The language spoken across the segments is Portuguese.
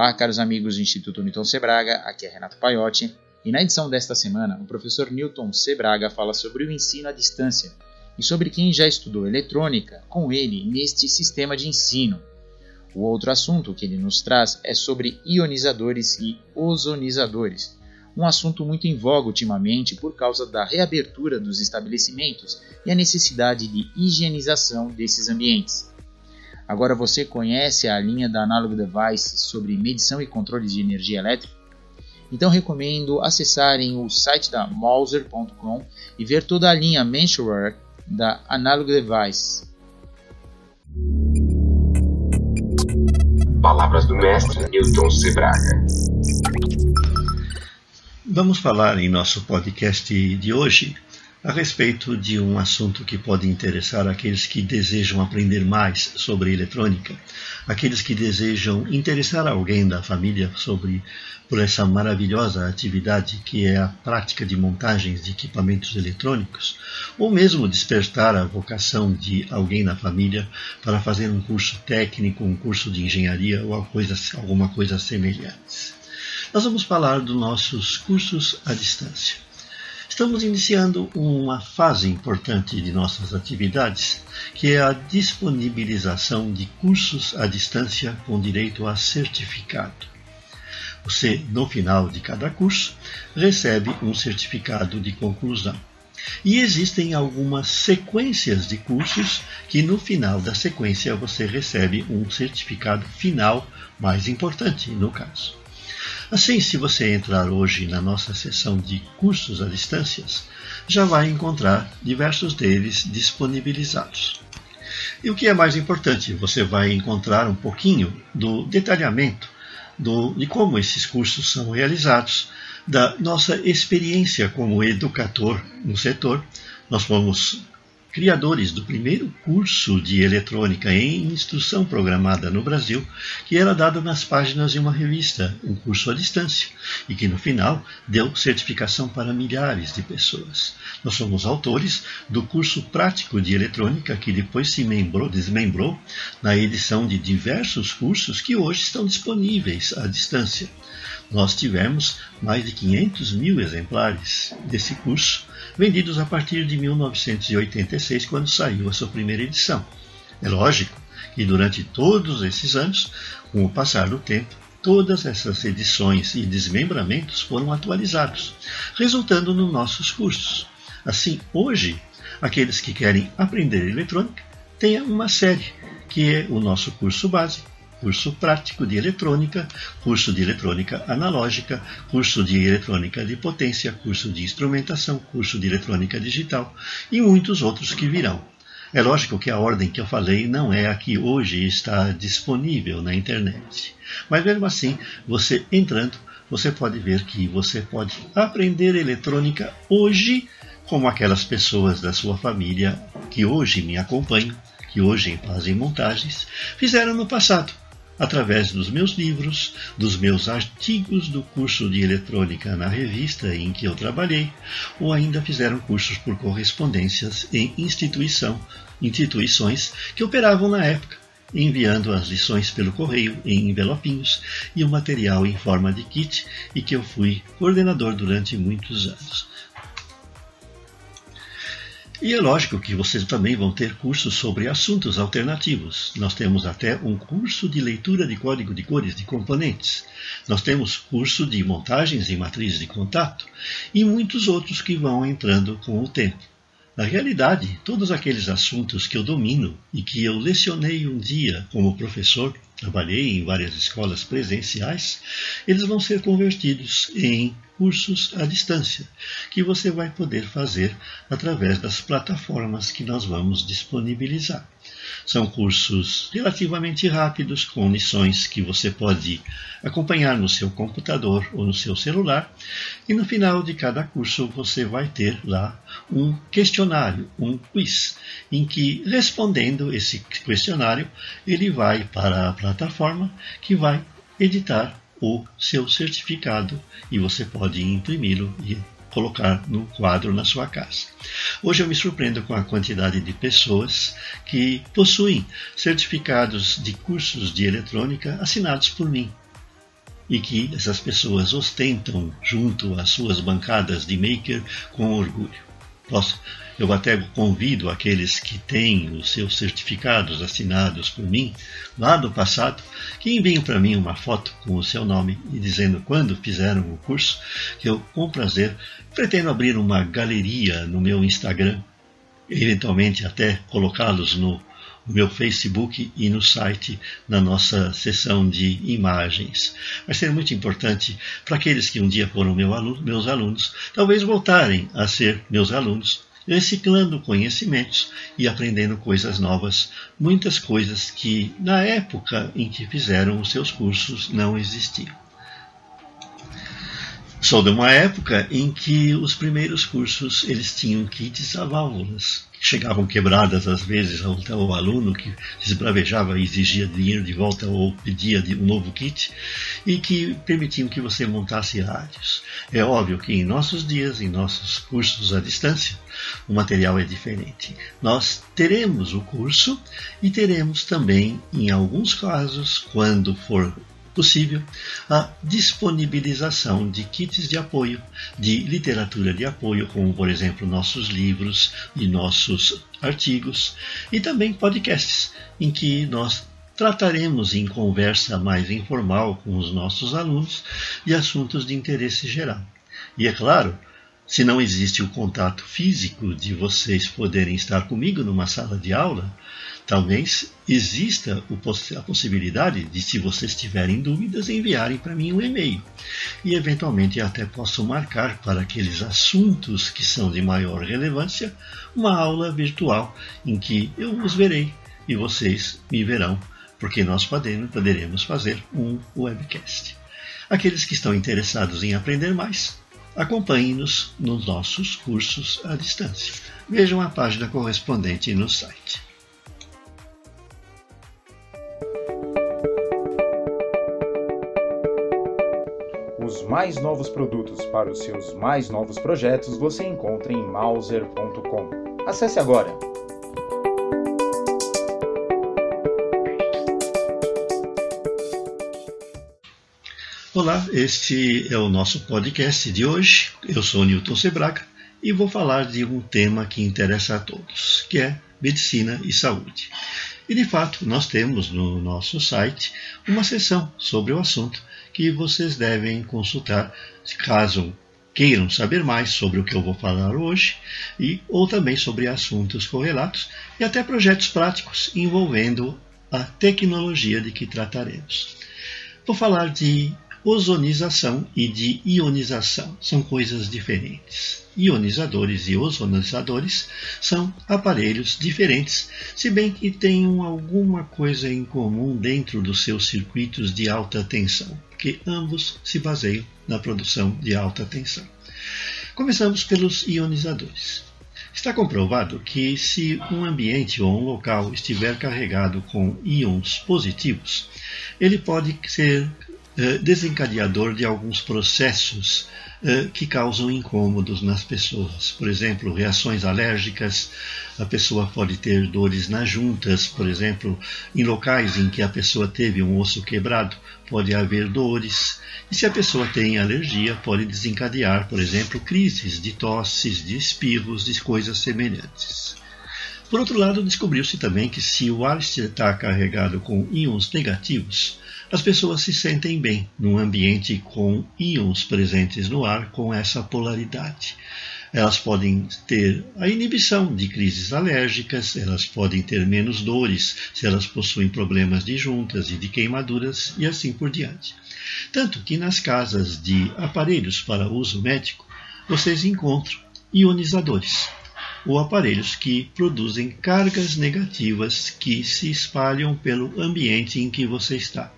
Olá, caros amigos do Instituto Newton Sebraga, aqui é Renato Paiotti, e na edição desta semana, o professor Newton Sebraga fala sobre o ensino à distância e sobre quem já estudou eletrônica com ele neste sistema de ensino. O outro assunto que ele nos traz é sobre ionizadores e ozonizadores, um assunto muito em voga ultimamente por causa da reabertura dos estabelecimentos e a necessidade de higienização desses ambientes. Agora você conhece a linha da Analog Device sobre medição e controle de energia elétrica? Então recomendo acessarem o site da Mauser.com e ver toda a linha Mensurer da Analog Device. Palavras do mestre Newton Sebraga. Vamos falar em nosso podcast de hoje a respeito de um assunto que pode interessar aqueles que desejam aprender mais sobre eletrônica, aqueles que desejam interessar alguém da família sobre por essa maravilhosa atividade que é a prática de montagens de equipamentos eletrônicos, ou mesmo despertar a vocação de alguém na família para fazer um curso técnico, um curso de engenharia ou alguma coisa semelhante. Nós vamos falar dos nossos cursos à distância. Estamos iniciando uma fase importante de nossas atividades, que é a disponibilização de cursos à distância com direito a certificado. Você, no final de cada curso, recebe um certificado de conclusão. E existem algumas sequências de cursos que no final da sequência você recebe um certificado final mais importante, no caso. Assim, se você entrar hoje na nossa seção de cursos à distância, já vai encontrar diversos deles disponibilizados. E o que é mais importante, você vai encontrar um pouquinho do detalhamento do, de como esses cursos são realizados, da nossa experiência como educador no setor. Nós fomos criadores do primeiro curso de eletrônica em instrução programada no Brasil, que era dado nas páginas de uma revista, um curso à distância, e que no final deu certificação para milhares de pessoas. Nós somos autores do curso prático de eletrônica, que depois se membrou, desmembrou na edição de diversos cursos que hoje estão disponíveis à distância. Nós tivemos mais de 500 mil exemplares desse curso vendidos a partir de 1986, quando saiu a sua primeira edição. É lógico que durante todos esses anos, com o passar do tempo, todas essas edições e desmembramentos foram atualizados, resultando nos nossos cursos. Assim, hoje, aqueles que querem aprender eletrônica têm uma série, que é o nosso curso base, curso prático de eletrônica, curso de eletrônica analógica, curso de eletrônica de potência, curso de instrumentação, curso de eletrônica digital e muitos outros que virão. É lógico que a ordem que eu falei não é a que hoje está disponível na internet. Mas mesmo assim, você entrando, você pode ver que você pode aprender eletrônica hoje, como aquelas pessoas da sua família que hoje me acompanham, que hoje fazem montagens, fizeram no passado através dos meus livros, dos meus artigos do curso de eletrônica na revista em que eu trabalhei, ou ainda fizeram cursos por correspondências em instituição, instituições que operavam na época, enviando as lições pelo correio em envelopinhos e o material em forma de kit e que eu fui coordenador durante muitos anos. E é lógico que vocês também vão ter cursos sobre assuntos alternativos. Nós temos até um curso de leitura de código de cores de componentes. Nós temos curso de montagens e matrizes de contato e muitos outros que vão entrando com o tempo. Na realidade, todos aqueles assuntos que eu domino e que eu lecionei um dia como professor, trabalhei em várias escolas presenciais, eles vão ser convertidos em cursos à distância, que você vai poder fazer através das plataformas que nós vamos disponibilizar. São cursos relativamente rápidos, com lições que você pode acompanhar no seu computador ou no seu celular, e no final de cada curso você vai ter lá um questionário, um quiz, em que respondendo esse questionário, ele vai para a plataforma que vai editar o seu certificado e você pode imprimi-lo e colocar no quadro na sua casa. Hoje eu me surpreendo com a quantidade de pessoas que possuem certificados de cursos de eletrônica assinados por mim. e que essas pessoas ostentam junto às suas bancadas de maker com orgulho. Posso, eu até convido aqueles que têm os seus certificados assinados por mim lá do passado que enviem para mim uma foto com o seu nome e dizendo quando fizeram o curso, que eu, com prazer, pretendo abrir uma galeria no meu Instagram, eventualmente até colocá-los no meu Facebook e no site na nossa seção de imagens. Vai ser muito importante para aqueles que um dia foram meu aluno, meus alunos, talvez voltarem a ser meus alunos, reciclando conhecimentos e aprendendo coisas novas, muitas coisas que na época em que fizeram os seus cursos não existiam. Sou de uma época em que os primeiros cursos eles tinham kits a válvulas chegavam quebradas às vezes ao, aluno que se esbravejava e exigia dinheiro de volta ou pedia um novo kit e que permitiam que você montasse rádios. É óbvio que em nossos dias, em nossos cursos à distância, o material é diferente. Nós teremos o curso e teremos também, em alguns casos, quando for possível a disponibilização de kits de apoio, de literatura de apoio, como por exemplo nossos livros e nossos artigos, e também podcasts, em que nós trataremos em conversa mais informal com os nossos alunos de assuntos de interesse geral. E é claro, se não existe o contato físico de vocês poderem estar comigo numa sala de aula, Talvez exista a possibilidade de, se vocês tiverem dúvidas, enviarem para mim um e-mail. E eventualmente até posso marcar para aqueles assuntos que são de maior relevância uma aula virtual em que eu os verei e vocês me verão, porque nós poderemos fazer um webcast. Aqueles que estão interessados em aprender mais, acompanhem-nos nos nossos cursos à distância. Vejam a página correspondente no site. Mais novos produtos para os seus mais novos projetos você encontra em Mauser.com. Acesse agora! Olá, este é o nosso podcast de hoje. Eu sou Newton Sebraga e vou falar de um tema que interessa a todos, que é medicina e saúde. E de fato, nós temos no nosso site uma seção sobre o assunto que vocês devem consultar caso queiram saber mais sobre o que eu vou falar hoje e ou também sobre assuntos correlatos e até projetos práticos envolvendo a tecnologia de que trataremos. Vou falar de ozonização e de ionização. São coisas diferentes. Ionizadores e ozonizadores são aparelhos diferentes, se bem que tenham alguma coisa em comum dentro dos seus circuitos de alta tensão que ambos se baseiam na produção de alta tensão. Começamos pelos ionizadores. Está comprovado que se um ambiente ou um local estiver carregado com íons positivos, ele pode ser desencadeador de alguns processos eh, que causam incômodos nas pessoas. Por exemplo, reações alérgicas, a pessoa pode ter dores nas juntas, por exemplo, em locais em que a pessoa teve um osso quebrado, pode haver dores. E se a pessoa tem alergia, pode desencadear, por exemplo, crises de tosses, de espirros, de coisas semelhantes. Por outro lado, descobriu-se também que se o ar está carregado com íons negativos, as pessoas se sentem bem num ambiente com íons presentes no ar com essa polaridade. Elas podem ter a inibição de crises alérgicas, elas podem ter menos dores se elas possuem problemas de juntas e de queimaduras e assim por diante. Tanto que nas casas de aparelhos para uso médico vocês encontram ionizadores ou aparelhos que produzem cargas negativas que se espalham pelo ambiente em que você está.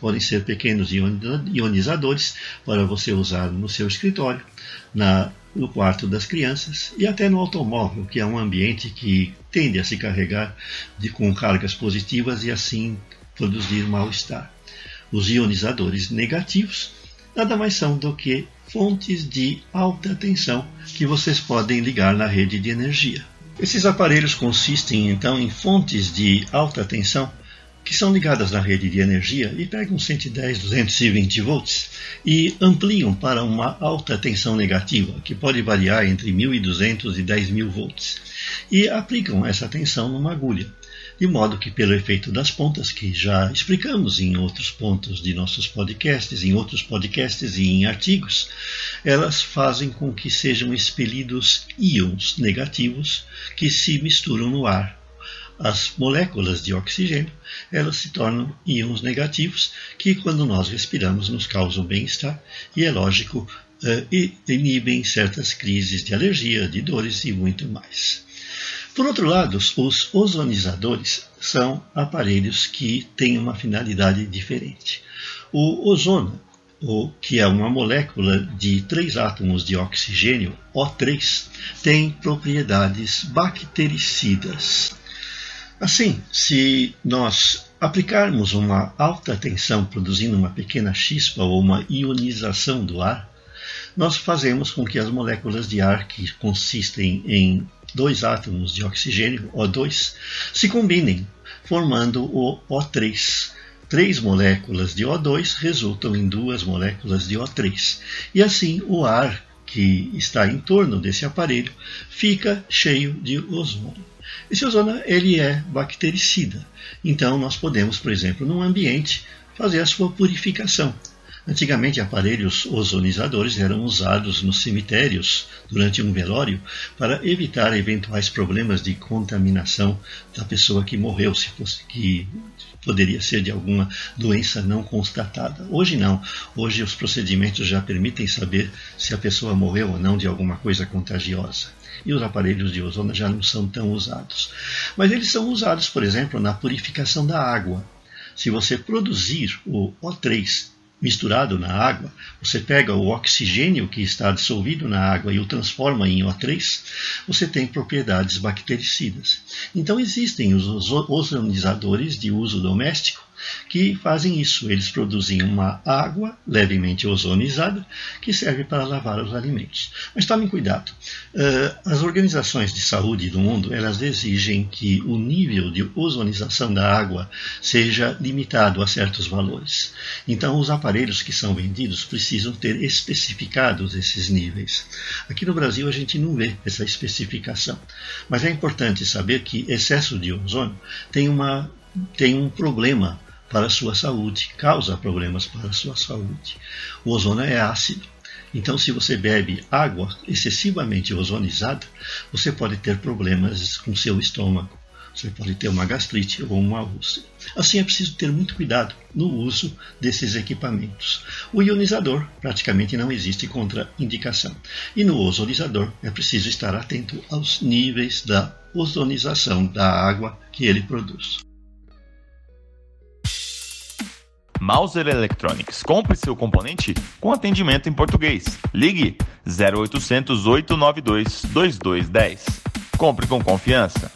Podem ser pequenos ionizadores para você usar no seu escritório, na, no quarto das crianças e até no automóvel, que é um ambiente que tende a se carregar de, com cargas positivas e assim produzir mal-estar. Os ionizadores negativos nada mais são do que fontes de alta tensão que vocês podem ligar na rede de energia. Esses aparelhos consistem então em fontes de alta tensão que são ligadas na rede de energia e pegam 110, 220 volts e ampliam para uma alta tensão negativa, que pode variar entre 1200 e 10.000 volts, e aplicam essa tensão numa agulha, de modo que, pelo efeito das pontas, que já explicamos em outros pontos de nossos podcasts, em outros podcasts e em artigos, elas fazem com que sejam expelidos íons negativos que se misturam no ar as moléculas de oxigênio, elas se tornam íons negativos que, quando nós respiramos, nos causam bem-estar e, é lógico, uh, inibem certas crises de alergia, de dores e muito mais. Por outro lado, os ozonizadores são aparelhos que têm uma finalidade diferente. O ozono, o, que é uma molécula de três átomos de oxigênio, O3, tem propriedades bactericidas. Assim, se nós aplicarmos uma alta tensão produzindo uma pequena chispa ou uma ionização do ar, nós fazemos com que as moléculas de ar que consistem em dois átomos de oxigênio, O2, se combinem, formando o O3. Três moléculas de O2 resultam em duas moléculas de O3. E assim o ar que está em torno desse aparelho fica cheio de ozônio. Esse ozônio ele é bactericida. Então nós podemos, por exemplo, num ambiente, fazer a sua purificação. Antigamente, aparelhos ozonizadores eram usados nos cemitérios durante um velório para evitar eventuais problemas de contaminação da pessoa que morreu, se fosse que poderia ser de alguma doença não constatada. Hoje não. Hoje os procedimentos já permitem saber se a pessoa morreu ou não de alguma coisa contagiosa e os aparelhos de ozônio já não são tão usados. Mas eles são usados, por exemplo, na purificação da água. Se você produzir o O3 misturado na água, você pega o oxigênio que está dissolvido na água e o transforma em O3, você tem propriedades bactericidas. Então existem os ozonizadores de uso doméstico que fazem isso. Eles produzem uma água levemente ozonizada que serve para lavar os alimentos. Mas tomem cuidado. Uh, as organizações de saúde do mundo elas exigem que o nível de ozonização da água seja limitado a certos valores. Então, os aparelhos que são vendidos precisam ter especificados esses níveis. Aqui no Brasil a gente não vê essa especificação, mas é importante saber que excesso de ozônio tem uma tem um problema para a sua saúde, causa problemas para a sua saúde. O ozônio é ácido. Então, se você bebe água excessivamente ozonizada, você pode ter problemas com seu estômago. Você pode ter uma gastrite ou uma úlcera. Assim, é preciso ter muito cuidado no uso desses equipamentos. O ionizador praticamente não existe contraindicação. E no ozonizador é preciso estar atento aos níveis da ozonização da água que ele produz. Mauser Electronics. Compre seu componente com atendimento em português. Ligue 0800 892 2210. Compre com confiança.